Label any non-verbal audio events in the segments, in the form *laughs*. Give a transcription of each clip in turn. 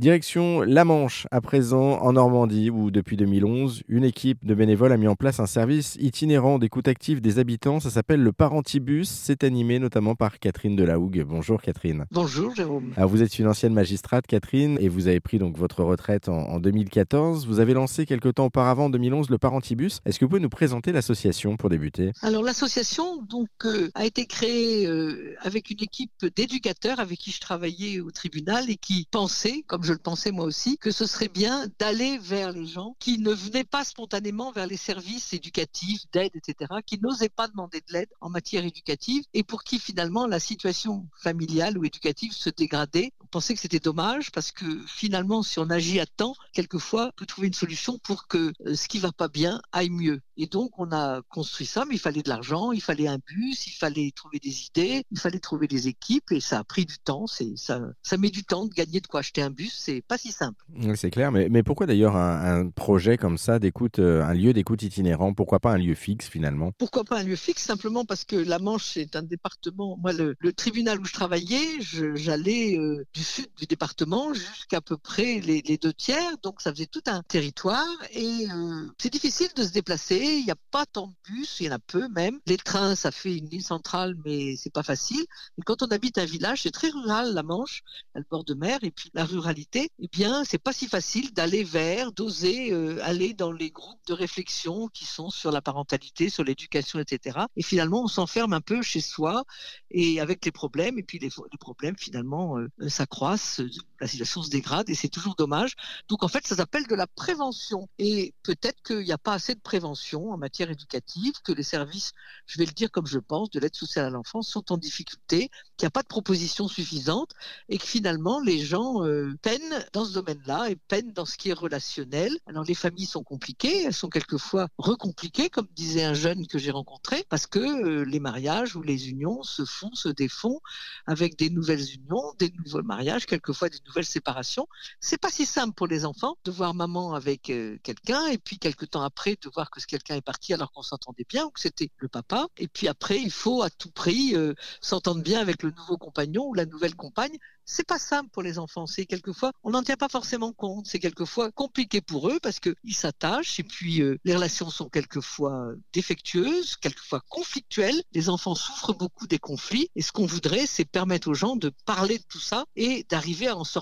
Direction La Manche, à présent en Normandie, où depuis 2011, une équipe de bénévoles a mis en place un service itinérant d'écoute active des habitants. Ça s'appelle le Parentibus. C'est animé notamment par Catherine Delahougue. Bonjour Catherine. Bonjour Jérôme. Alors vous êtes une ancienne magistrate Catherine et vous avez pris donc votre retraite en, 2014. Vous avez lancé quelque temps auparavant en 2011 le Parentibus. Est-ce que vous pouvez nous présenter l'association pour débuter? Alors l'association donc euh, a été créée euh, avec une équipe d'éducateurs avec qui je travaillais au tribunal et qui pensaient, comme je je le pensais moi aussi, que ce serait bien d'aller vers les gens qui ne venaient pas spontanément vers les services éducatifs, d'aide, etc., qui n'osaient pas demander de l'aide en matière éducative et pour qui finalement la situation familiale ou éducative se dégradait. On pensait que c'était dommage parce que finalement, si on agit à temps, quelquefois, on peut trouver une solution pour que euh, ce qui va pas bien aille mieux. Et donc, on a construit ça, mais il fallait de l'argent, il fallait un bus, il fallait trouver des idées, il fallait trouver des équipes, et ça a pris du temps. C'est ça, ça met du temps de gagner de quoi acheter un bus c'est pas si simple. c'est clair, mais, mais pourquoi d'ailleurs un, projet comme ça d'écoute, euh, un lieu d'écoute itinérant? Pourquoi pas un lieu fixe finalement? Pourquoi pas un lieu fixe? Simplement parce que la Manche est un département. Moi, le, tribunal où je travaillais, j'allais euh, du sud du département jusqu'à peu près les, deux tiers, donc ça faisait tout un territoire et euh, c'est difficile de se déplacer. Il n'y a pas tant de bus, il y en a peu même. Les trains, ça fait une ligne centrale, mais c'est pas facile. Quand on habite un village, c'est très rural, la Manche, le bord de mer, et puis la ruralité eh bien, c'est pas si facile d'aller vers, d'oser euh, aller dans les groupes de réflexion qui sont sur la parentalité, sur l'éducation, etc. Et finalement, on s'enferme un peu chez soi et avec les problèmes, et puis les, problèmes finalement euh, s'accroissent, la situation se dégrade et c'est toujours dommage. Donc en fait, ça s'appelle de la prévention. Et peut-être qu'il n'y a pas assez de prévention en matière éducative, que les services, je vais le dire comme je pense, de l'aide sociale à l'enfance sont en difficulté, qu'il n'y a pas de propositions suffisantes et que finalement les gens euh, peinent dans ce domaine-là et peine dans ce qui est relationnel. Alors les familles sont compliquées, elles sont quelquefois recompliquées, comme disait un jeune que j'ai rencontré, parce que euh, les mariages ou les unions se font, se défont avec des nouvelles unions, des nouveaux mariages, quelquefois des nouvelles séparations. C'est pas si simple pour les enfants de voir maman avec euh, quelqu'un et puis quelques temps après de voir que ce quelqu'un est parti alors qu'on s'entendait bien ou que c'était le papa. Et puis après, il faut à tout prix euh, s'entendre bien avec le nouveau compagnon ou la nouvelle compagne c'est pas simple pour les enfants. C'est quelquefois, on n'en tient pas forcément compte. C'est quelquefois compliqué pour eux parce qu'ils s'attachent et puis euh, les relations sont quelquefois défectueuses, quelquefois conflictuelles. Les enfants souffrent beaucoup des conflits et ce qu'on voudrait, c'est permettre aux gens de parler de tout ça et d'arriver à en sortir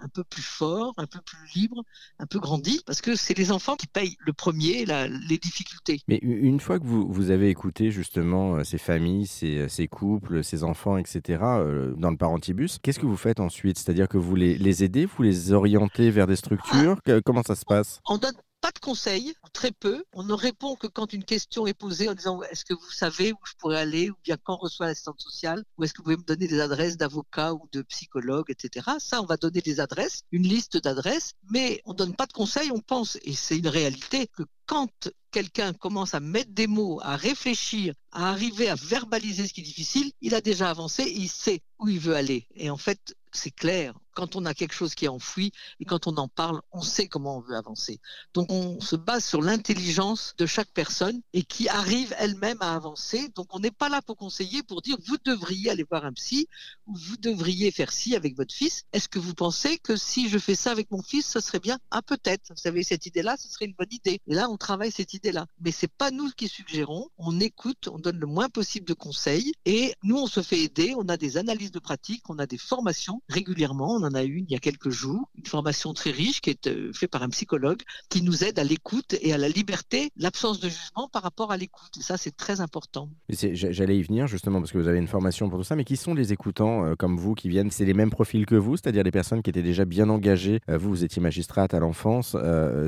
un peu plus fort, un peu plus libre, un peu grandi parce que c'est les enfants qui payent le premier les difficultés. Mais une fois que vous, vous avez écouté justement euh, ces familles, ces, ces couples, ces enfants, etc., euh, dans le parentibus, qu'est-ce que vous faites ensuite? C'est-à-dire que vous les, les, aidez, vous les orientez vers des structures? Comment ça se passe? On donne pas de conseils, très peu. On ne répond que quand une question est posée en disant est-ce que vous savez où je pourrais aller ou bien quand reçoit l'assistante sociale ou est-ce que vous pouvez me donner des adresses d'avocats ou de psychologues, etc. Ça, on va donner des adresses, une liste d'adresses, mais on donne pas de conseils. On pense, et c'est une réalité, que quand quelqu'un commence à mettre des mots, à réfléchir, à arriver à verbaliser ce qui est difficile, il a déjà avancé, il sait où il veut aller. Et en fait, c'est clair, quand on a quelque chose qui est enfoui et quand on en parle, on sait comment on veut avancer. Donc on se base sur l'intelligence de chaque personne et qui arrive elle-même à avancer. Donc on n'est pas là pour conseiller, pour dire vous devriez aller voir un psy ou vous devriez faire ci avec votre fils. Est-ce que vous pensez que si je fais ça avec mon fils, ce serait bien? Ah peut-être. Vous avez cette idée-là, ce serait une bonne idée. Et là, on travaille cette idée-là. Mais c'est pas nous qui suggérons. On écoute, on donne le moins possible de conseils et nous, on se fait aider. On a des analyses de pratique, on a des formations régulièrement. On en a une il y a quelques jours, une formation très riche qui est euh, faite par un psychologue qui nous aide à l'écoute et à la liberté, l'absence de jugement par rapport à l'écoute. Et ça, c'est très important. J'allais y venir justement parce que vous avez une formation pour tout ça, mais qui sont les écoutants euh, comme vous qui viennent? C'est les mêmes profils que vous, c'est-à-dire des personnes qui étaient déjà bien engagées? Euh, vous, vous étiez magistrate à l'enfance.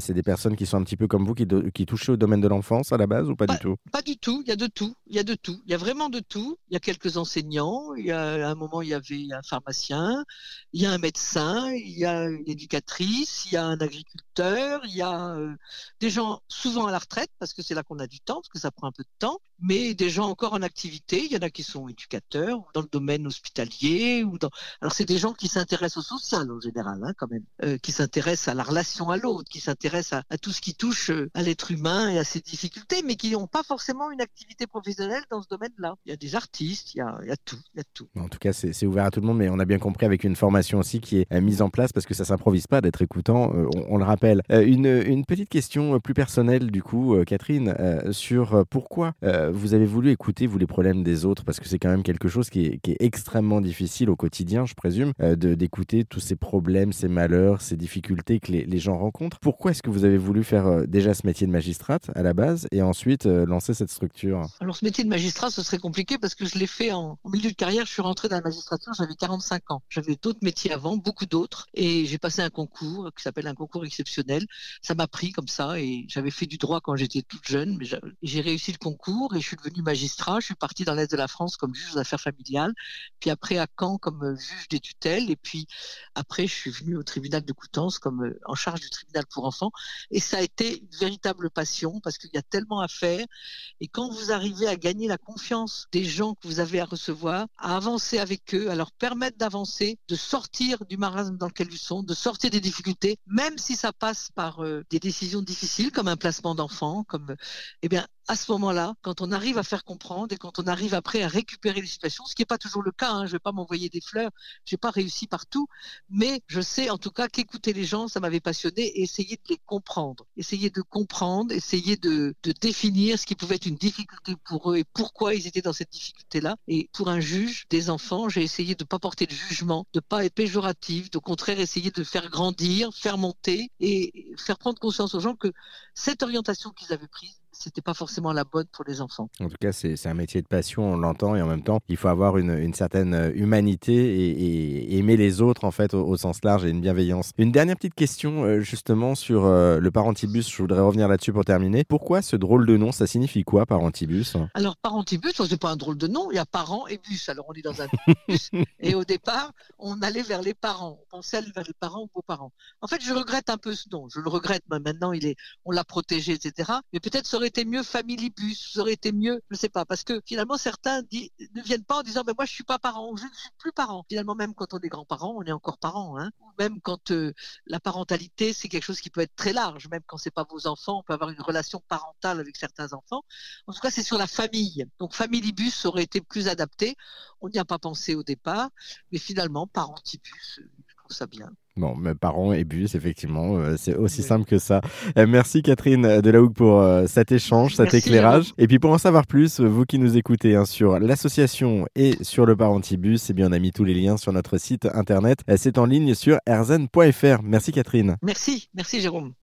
c'est des personnes qui sont un petit peu comme vous, qui, qui touchaient au domaine de l'enfance à la base ou pas, du tout? Pas du tout. Il y a de tout. Il y a de tout. Il y a vraiment de tout. Il y a quelques enseignants. Il y a à un moment il y avait un pharmacien. Il y a un médecin. Il y a une éducatrice. Il y a un agriculteur. Il y a euh, des gens souvent à la retraite parce que c'est là qu'on a du temps parce que ça prend un peu de temps. Mais des gens encore en activité. Il y en a qui sont éducateurs dans le domaine hospitalier ou dans. Alors c'est des gens qui s'intéressent au social en général, hein, quand même, euh, qui s'intéressent à la relation à l'autre, qui s'intéressent à, tout ce qui touche euh, à l'être humain et à ses difficultés, mais qui n'ont pas forcément une activité professionnelle dans ce domaine-là. Il y a des artistes, il y a tout, il y a tout. En tout cas, c'est ouvert à tout le monde, mais on a bien compris avec une formation aussi qui est mise en place parce que ça s'improvise pas d'être écoutant, on, le rappelle. Une, une, petite question plus personnelle du coup, Catherine, sur pourquoi vous avez voulu écouter vous les problèmes des autres? Parce que c'est quand même quelque chose qui est, qui est extrêmement difficile au quotidien, je présume, d'écouter tous ces problèmes, ces malheurs, ces difficultés que les, les gens rencontrent. Pourquoi est-ce que vous avez voulu faire déjà ce métier de magistrate à la base et ensuite lancer cette structure? Alors ce métier de magistrat, ce serait compliqué parce que je l'ai fait en, milieu de carrière. Je suis rentré dans la magistrature, j'avais 45 ans. J'avais d'autres métiers avant, beaucoup d'autres, et j'ai passé un concours qui s'appelle un concours exceptionnel. Ça m'a pris comme ça et j'avais fait du droit quand j'étais toute jeune, mais j'ai réussi le concours et je suis devenu magistrat. Je suis parti dans l'est de la France comme juge aux affaires familiales, puis après à Caen comme juge des tutelles, et puis après je suis venu au tribunal de Coutances comme en charge du tribunal pour enfants. Et ça a été une véritable passion parce qu'il y a tellement à faire. Et quand vous arrivez à gagner la confiance des gens que vous avez à recevoir, à avancer avec eux, à leur permettre d'avancer, de sortir du marasme dans lequel ils sont, de sortir des difficultés, même si ça passe par euh, des décisions difficiles comme un placement d'enfant, comme eh bien à ce moment-là, quand on arrive à faire comprendre et quand on arrive après à récupérer les situations, ce qui n'est pas toujours le cas, hein, je ne vais pas m'envoyer des fleurs, je n'ai pas réussi partout, mais je sais en tout cas qu'écouter les gens, ça m'avait passionné et essayer de les comprendre, essayer de comprendre, essayer de, définir ce qui pouvait être une difficulté pour eux et pourquoi ils étaient dans cette difficulté-là. Et pour un juge des enfants, j'ai essayé de ne pas porter de jugement, de ne pas être péjoratif, au contraire essayer de faire grandir, faire monter et faire prendre conscience aux gens que cette orientation qu'ils avaient prise, c'était pas forcément la bonne pour les enfants. En tout cas, c'est un métier de passion, on l'entend, et en même temps, il faut avoir une, une certaine euh, humanité et, aimer les autres, en fait, au, sens large, et une bienveillance. Une dernière petite question, euh, justement, sur euh, le parentibus, je voudrais revenir là-dessus pour terminer. Pourquoi ce drôle de nom? Ça signifie quoi, parentibus? Alors, parentibus, c'est pas un drôle de nom, il y a parents et bus. Alors, on est dans un *laughs* bus, et au départ, on allait vers les parents, on pensait vers les parents ou beaux-parents. En fait, je regrette un peu ce nom, je le regrette, mais maintenant, il est, on l'a protégé, etc. Mais peut-être ça aurait été mieux Familibus, ça aurait été mieux, je ne sais pas, parce que finalement certains ne viennent pas en disant mais moi je suis pas parent, je ne suis plus parent. Finalement même quand on est grand-parent, on est encore parent, hein. Même quand euh, la parentalité c'est quelque chose qui peut être très large, même quand c'est pas vos enfants, on peut avoir une relation parentale avec certains enfants. En tout cas c'est sur la famille. Donc Familibus aurait été plus adapté. On n'y a pas pensé au départ, mais finalement parentibus, je trouve ça bien. Bon, mes parents et bus, effectivement, euh, c'est aussi simple que ça. Euh, merci Catherine Delahougue pour euh, cet échange, cet éclairage. Et puis pour en savoir plus, vous qui nous écoutez hein, sur l'association et sur le Parentibus, eh bien on a mis tous les liens sur notre site internet. C'est en ligne sur erzen.fr. Merci Catherine. Merci, merci Jérôme.